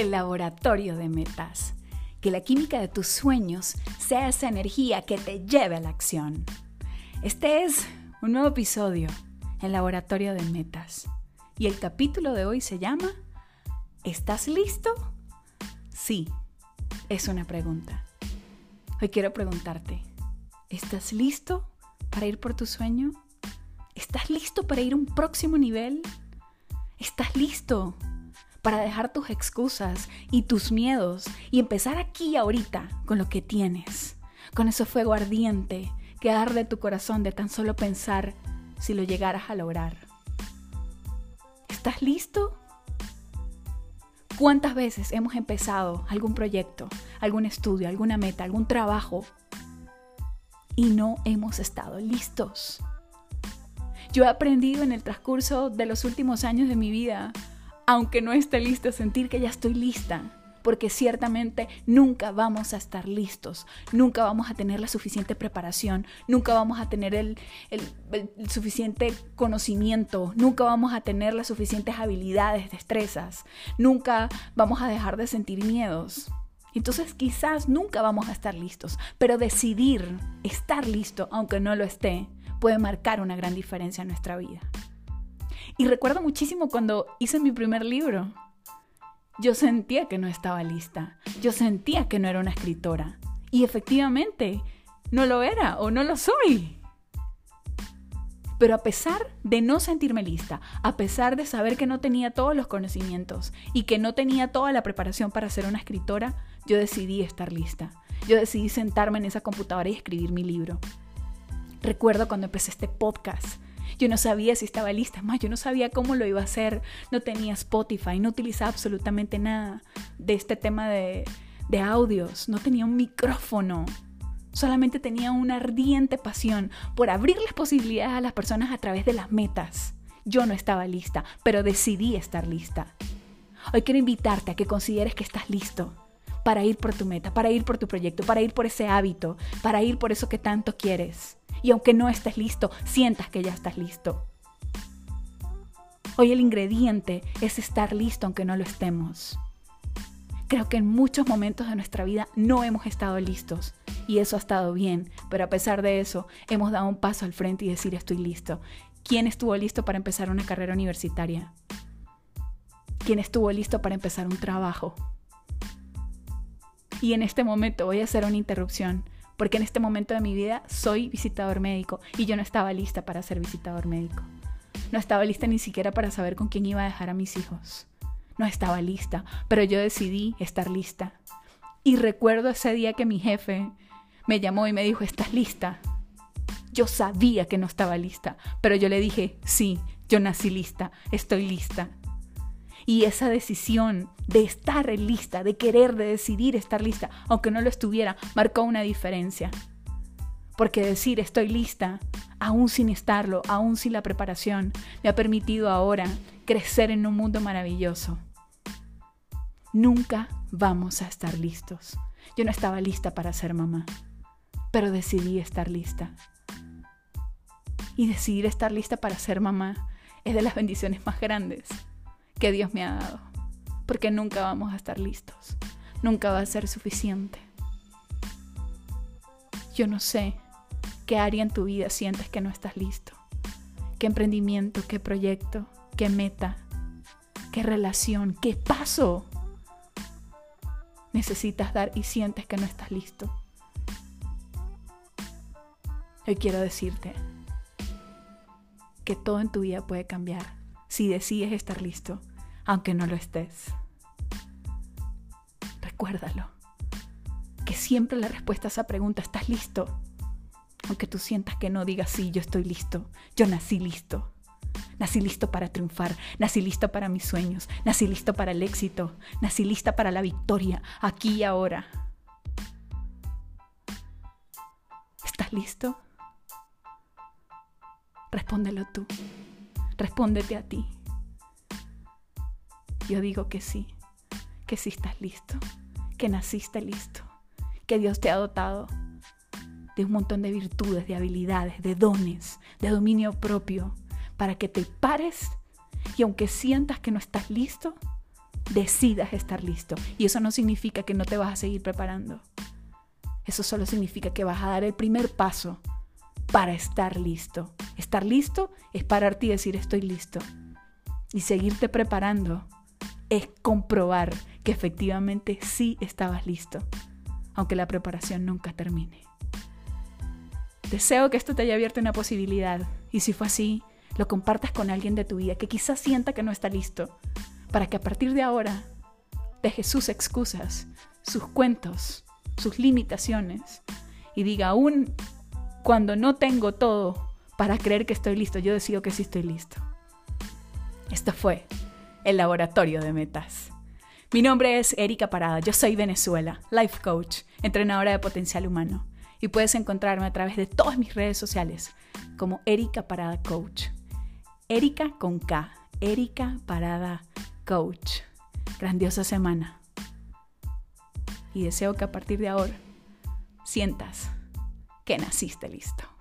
el laboratorio de metas. Que la química de tus sueños sea esa energía que te lleve a la acción. Este es un nuevo episodio, el laboratorio de metas. Y el capítulo de hoy se llama ¿Estás listo? Sí, es una pregunta. Hoy quiero preguntarte, ¿estás listo para ir por tu sueño? ¿Estás listo para ir a un próximo nivel? ¿Estás listo para dejar tus excusas y tus miedos y empezar aquí ahorita con lo que tienes? Con ese fuego ardiente que arde tu corazón de tan solo pensar si lo llegaras a lograr. ¿Estás listo? ¿Cuántas veces hemos empezado algún proyecto, algún estudio, alguna meta, algún trabajo y no hemos estado listos? Yo he aprendido en el transcurso de los últimos años de mi vida, aunque no esté lista, sentir que ya estoy lista, porque ciertamente nunca vamos a estar listos, nunca vamos a tener la suficiente preparación, nunca vamos a tener el, suficiente conocimiento, nunca vamos a tener las suficientes habilidades, destrezas, nunca vamos a dejar de sentir miedos. Entonces quizás nunca vamos a estar listos, pero decidir estar listo aunque no lo esté puede marcar una gran diferencia en nuestra vida. Y recuerdo muchísimo cuando hice mi primer libro. Yo sentía que no estaba lista, yo sentía que no era una escritora. Y efectivamente, no lo era o no lo soy. Pero a pesar de no sentirme lista, a pesar de saber que no tenía todos los conocimientos y que no tenía toda la preparación para ser una escritora, yo decidí estar lista. Yo decidí sentarme en esa computadora y escribir mi libro. Recuerdo cuando empecé este podcast. Yo no sabía si estaba lista, más yo no sabía cómo lo iba a hacer, no tenía Spotify, no utilizaba absolutamente nada de este tema de, de audios, no tenía un micrófono, solamente tenía una ardiente pasión por abrirles posibilidades a las personas a través de las metas. Yo no estaba lista, pero decidí estar lista. Hoy quiero invitarte a que consideres que estás listo para ir por tu meta, para ir por tu proyecto, para ir por ese hábito, para ir por eso que tanto quieres. Y aunque no estés listo, sientas que ya estás listo. Hoy el ingrediente es estar listo aunque no lo estemos. Creo que en muchos momentos de nuestra vida no hemos estado listos y eso ha estado bien, pero a pesar de eso hemos dado un paso al frente y decir estoy listo. ¿Quién estuvo listo para empezar una carrera universitaria? ¿Quién estuvo listo para empezar un trabajo? Y en este momento voy a hacer una interrupción porque en este momento de mi vida soy visitador médico y yo no estaba lista para ser visitador médico. No estaba lista ni siquiera para saber con quién iba a dejar a mis hijos. No estaba lista, pero yo decidí estar lista. Y recuerdo ese día que mi jefe me llamó y me dijo, ¿estás lista? Yo sabía que no estaba lista, pero yo le dije, sí, yo nací lista, estoy lista. Y esa decisión de estar lista, de querer, de decidir estar lista, aunque no lo estuviera, marcó una diferencia. Porque decir estoy lista, aún sin estarlo, aún sin la preparación, me ha permitido ahora crecer en un mundo maravilloso. Nunca vamos a estar listos. Yo no estaba lista para ser mamá, pero decidí estar lista. Y decidir estar lista para ser mamá es de las bendiciones más grandes que Dios me ha dado. Porque nunca vamos a estar listos. Nunca va a ser suficiente. Yo no sé qué área en tu vida sientes que no estás listo. ¿Qué emprendimiento, qué proyecto, qué meta, qué relación, qué paso necesitas dar y sientes que no estás listo? Hoy quiero decirte que todo en tu vida puede cambiar si decides estar listo, aunque no lo estés. Recuérdalo, que siempre la respuesta a esa pregunta, ¿estás listo? Aunque tú sientas que no digas, sí, yo estoy listo, yo nací listo. Nací listo para triunfar, nací listo para mis sueños, nací listo para el éxito, nací lista para la victoria, aquí y ahora. ¿Estás listo? Respóndelo tú. Respóndete a ti. Yo digo que sí, que sí estás listo, que naciste listo, que Dios te ha dotado de un montón de virtudes, de habilidades, de dones, de dominio propio, para que te pares y aunque sientas que no estás listo, decidas estar listo. Y eso no significa que no te vas a seguir preparando. Eso solo significa que vas a dar el primer paso para estar listo. Estar listo es pararte y decir estoy listo. Y seguirte preparando es comprobar que efectivamente sí estabas listo, aunque la preparación nunca termine. Deseo que esto te haya abierto una posibilidad y si fue así, lo compartas con alguien de tu vida que quizás sienta que no está listo, para que a partir de ahora deje sus excusas, sus cuentos, sus limitaciones y diga aún cuando no tengo todo para creer que estoy listo, yo decido que sí estoy listo. Esto fue el laboratorio de metas. Mi nombre es Erika Parada, yo soy Venezuela, life coach, entrenadora de potencial humano y puedes encontrarme a través de todas mis redes sociales como Erika Parada Coach. Erika con K, Erika Parada Coach. Grandiosa semana. Y deseo que a partir de ahora sientas que naciste listo.